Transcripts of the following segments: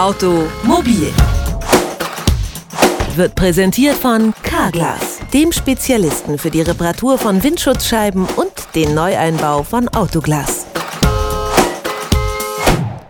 Automobil wird präsentiert von Carglass, dem Spezialisten für die Reparatur von Windschutzscheiben und den Neueinbau von Autoglas.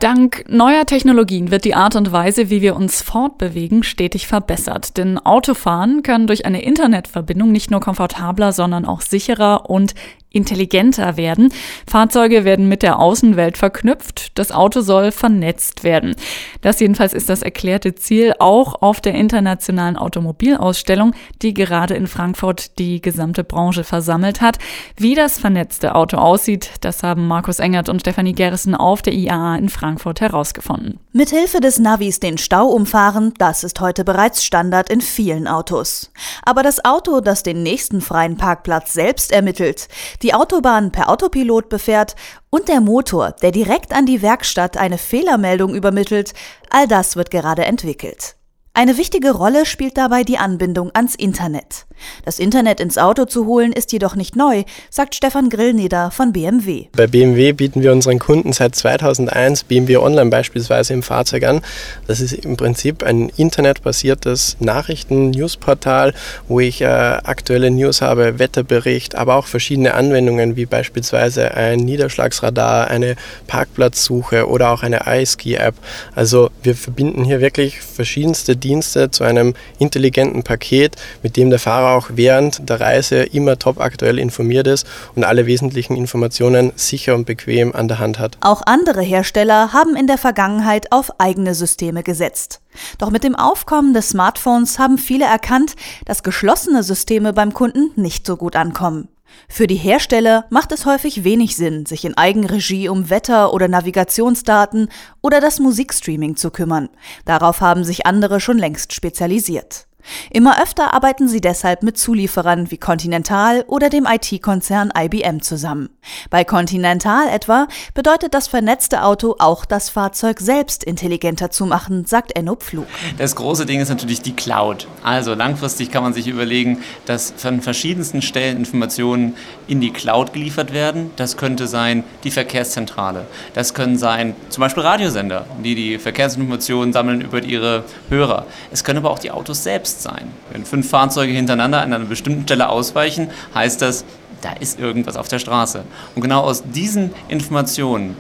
Dank neuer Technologien wird die Art und Weise, wie wir uns fortbewegen, stetig verbessert. Denn Autofahren kann durch eine Internetverbindung nicht nur komfortabler, sondern auch sicherer und intelligenter werden. Fahrzeuge werden mit der Außenwelt verknüpft. Das Auto soll vernetzt werden. Das jedenfalls ist das erklärte Ziel auch auf der internationalen Automobilausstellung, die gerade in Frankfurt die gesamte Branche versammelt hat. Wie das vernetzte Auto aussieht, das haben Markus Engert und Stefanie Gerrissen auf der IAA in Frankfurt herausgefunden. Mithilfe des Navis den Stau umfahren, das ist heute bereits Standard in vielen Autos. Aber das Auto, das den nächsten freien Parkplatz selbst ermittelt, die Autobahn per Autopilot befährt und der Motor, der direkt an die Werkstatt eine Fehlermeldung übermittelt, all das wird gerade entwickelt. Eine wichtige Rolle spielt dabei die Anbindung ans Internet. Das Internet ins Auto zu holen ist jedoch nicht neu, sagt Stefan Grillneder von BMW. Bei BMW bieten wir unseren Kunden seit 2001 BMW Online beispielsweise im Fahrzeug an. Das ist im Prinzip ein internetbasiertes Nachrichten-Newsportal, wo ich äh, aktuelle News habe, Wetterbericht, aber auch verschiedene Anwendungen wie beispielsweise ein Niederschlagsradar, eine Parkplatzsuche oder auch eine iSki-App. Also wir verbinden hier wirklich verschiedenste Dienste zu einem intelligenten Paket, mit dem der Fahrer auch während der Reise immer top aktuell informiert ist und alle wesentlichen Informationen sicher und bequem an der Hand hat. Auch andere Hersteller haben in der Vergangenheit auf eigene Systeme gesetzt. Doch mit dem Aufkommen des Smartphones haben viele erkannt, dass geschlossene Systeme beim Kunden nicht so gut ankommen. Für die Hersteller macht es häufig wenig Sinn, sich in Eigenregie um Wetter- oder Navigationsdaten oder das Musikstreaming zu kümmern. Darauf haben sich andere schon längst spezialisiert. Immer öfter arbeiten sie deshalb mit Zulieferern wie Continental oder dem IT-Konzern IBM zusammen. Bei Continental etwa bedeutet das vernetzte Auto auch das Fahrzeug selbst intelligenter zu machen, sagt Enno Pflug. Das große Ding ist natürlich die Cloud. Also langfristig kann man sich überlegen, dass von verschiedensten Stellen Informationen in die Cloud geliefert werden. Das könnte sein die Verkehrszentrale. Das können sein zum Beispiel Radiosender, die die Verkehrsinformationen sammeln über ihre Hörer. Es können aber auch die Autos selbst selbst sein. Wenn fünf Fahrzeuge hintereinander an einer bestimmten Stelle ausweichen, heißt das, da ist irgendwas auf der Straße. Und genau aus diesen Informationen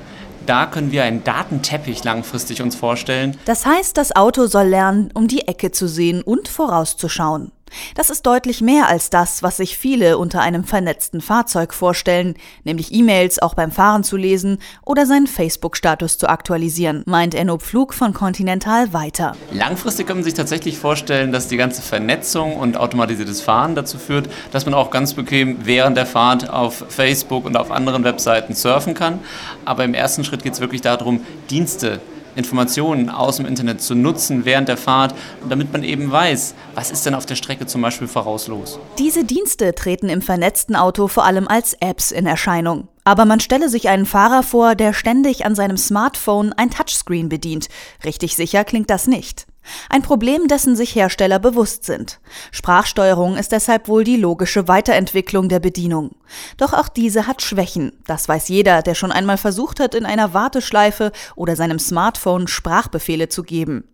da können wir einen Datenteppich langfristig uns vorstellen. Das heißt, das Auto soll lernen, um die Ecke zu sehen und vorauszuschauen. Das ist deutlich mehr als das, was sich viele unter einem vernetzten Fahrzeug vorstellen, nämlich E-Mails auch beim Fahren zu lesen oder seinen Facebook-Status zu aktualisieren, meint Enno Pflug von Continental weiter. Langfristig kann man sich tatsächlich vorstellen, dass die ganze Vernetzung und automatisiertes Fahren dazu führt, dass man auch ganz bequem während der Fahrt auf Facebook und auf anderen Webseiten surfen kann. Aber im ersten Schritt geht es wirklich darum, Dienste Informationen aus dem Internet zu nutzen während der Fahrt, damit man eben weiß, was ist denn auf der Strecke zum Beispiel voraus los. Diese Dienste treten im vernetzten Auto vor allem als Apps in Erscheinung. Aber man stelle sich einen Fahrer vor, der ständig an seinem Smartphone ein Touchscreen bedient. Richtig sicher klingt das nicht. Ein Problem, dessen sich Hersteller bewusst sind. Sprachsteuerung ist deshalb wohl die logische Weiterentwicklung der Bedienung. Doch auch diese hat Schwächen. Das weiß jeder, der schon einmal versucht hat, in einer Warteschleife oder seinem Smartphone Sprachbefehle zu geben.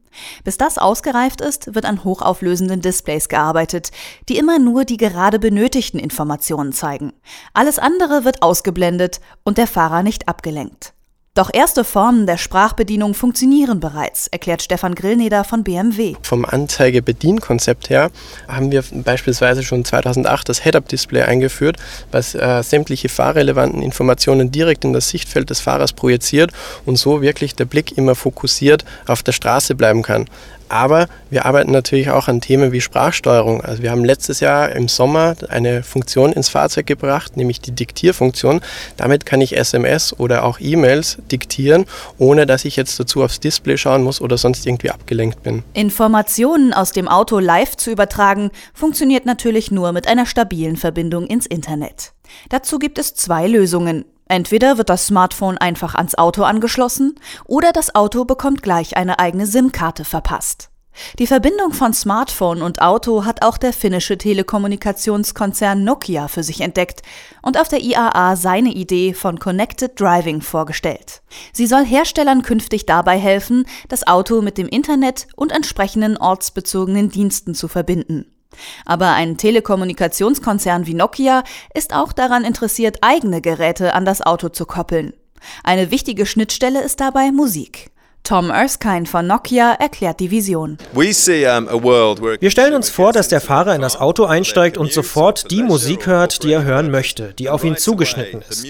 Bis das ausgereift ist, wird an hochauflösenden Displays gearbeitet, die immer nur die gerade benötigten Informationen zeigen. Alles andere wird ausgeblendet und der Fahrer nicht abgelenkt. Doch erste Formen der Sprachbedienung funktionieren bereits, erklärt Stefan Grillneder von BMW. Vom Anzeige-Bedienkonzept her haben wir beispielsweise schon 2008 das Head-Up-Display eingeführt, was äh, sämtliche fahrrelevanten Informationen direkt in das Sichtfeld des Fahrers projiziert und so wirklich der Blick immer fokussiert auf der Straße bleiben kann. Aber wir arbeiten natürlich auch an Themen wie Sprachsteuerung. Also wir haben letztes Jahr im Sommer eine Funktion ins Fahrzeug gebracht, nämlich die Diktierfunktion. Damit kann ich SMS oder auch E-Mails diktieren, ohne dass ich jetzt dazu aufs Display schauen muss oder sonst irgendwie abgelenkt bin. Informationen aus dem Auto live zu übertragen, funktioniert natürlich nur mit einer stabilen Verbindung ins Internet. Dazu gibt es zwei Lösungen. Entweder wird das Smartphone einfach ans Auto angeschlossen oder das Auto bekommt gleich eine eigene SIM-Karte verpasst. Die Verbindung von Smartphone und Auto hat auch der finnische Telekommunikationskonzern Nokia für sich entdeckt und auf der IAA seine Idee von Connected Driving vorgestellt. Sie soll Herstellern künftig dabei helfen, das Auto mit dem Internet und entsprechenden ortsbezogenen Diensten zu verbinden. Aber ein Telekommunikationskonzern wie Nokia ist auch daran interessiert, eigene Geräte an das Auto zu koppeln. Eine wichtige Schnittstelle ist dabei Musik. Tom Erskine von Nokia erklärt die Vision. Wir stellen uns vor, dass der Fahrer in das Auto einsteigt und sofort die Musik hört, die er hören möchte, die auf ihn zugeschnitten ist.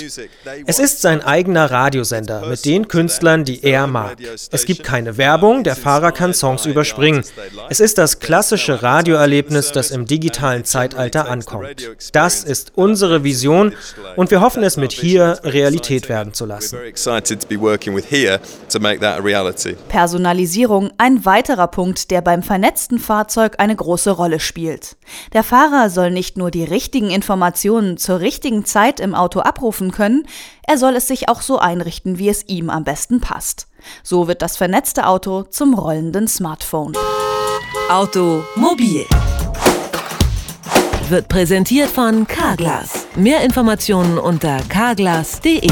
Es ist sein eigener Radiosender mit den Künstlern, die er mag. Es gibt keine Werbung, der Fahrer kann Songs überspringen. Es ist das klassische Radioerlebnis, das im digitalen Zeitalter ankommt. Das ist unsere Vision und wir hoffen es mit hier Realität werden zu lassen. Reality. Personalisierung, ein weiterer Punkt, der beim vernetzten Fahrzeug eine große Rolle spielt. Der Fahrer soll nicht nur die richtigen Informationen zur richtigen Zeit im Auto abrufen können, er soll es sich auch so einrichten, wie es ihm am besten passt. So wird das vernetzte Auto zum rollenden Smartphone. Automobil wird präsentiert von Carglass. Mehr Informationen unter carglass.de.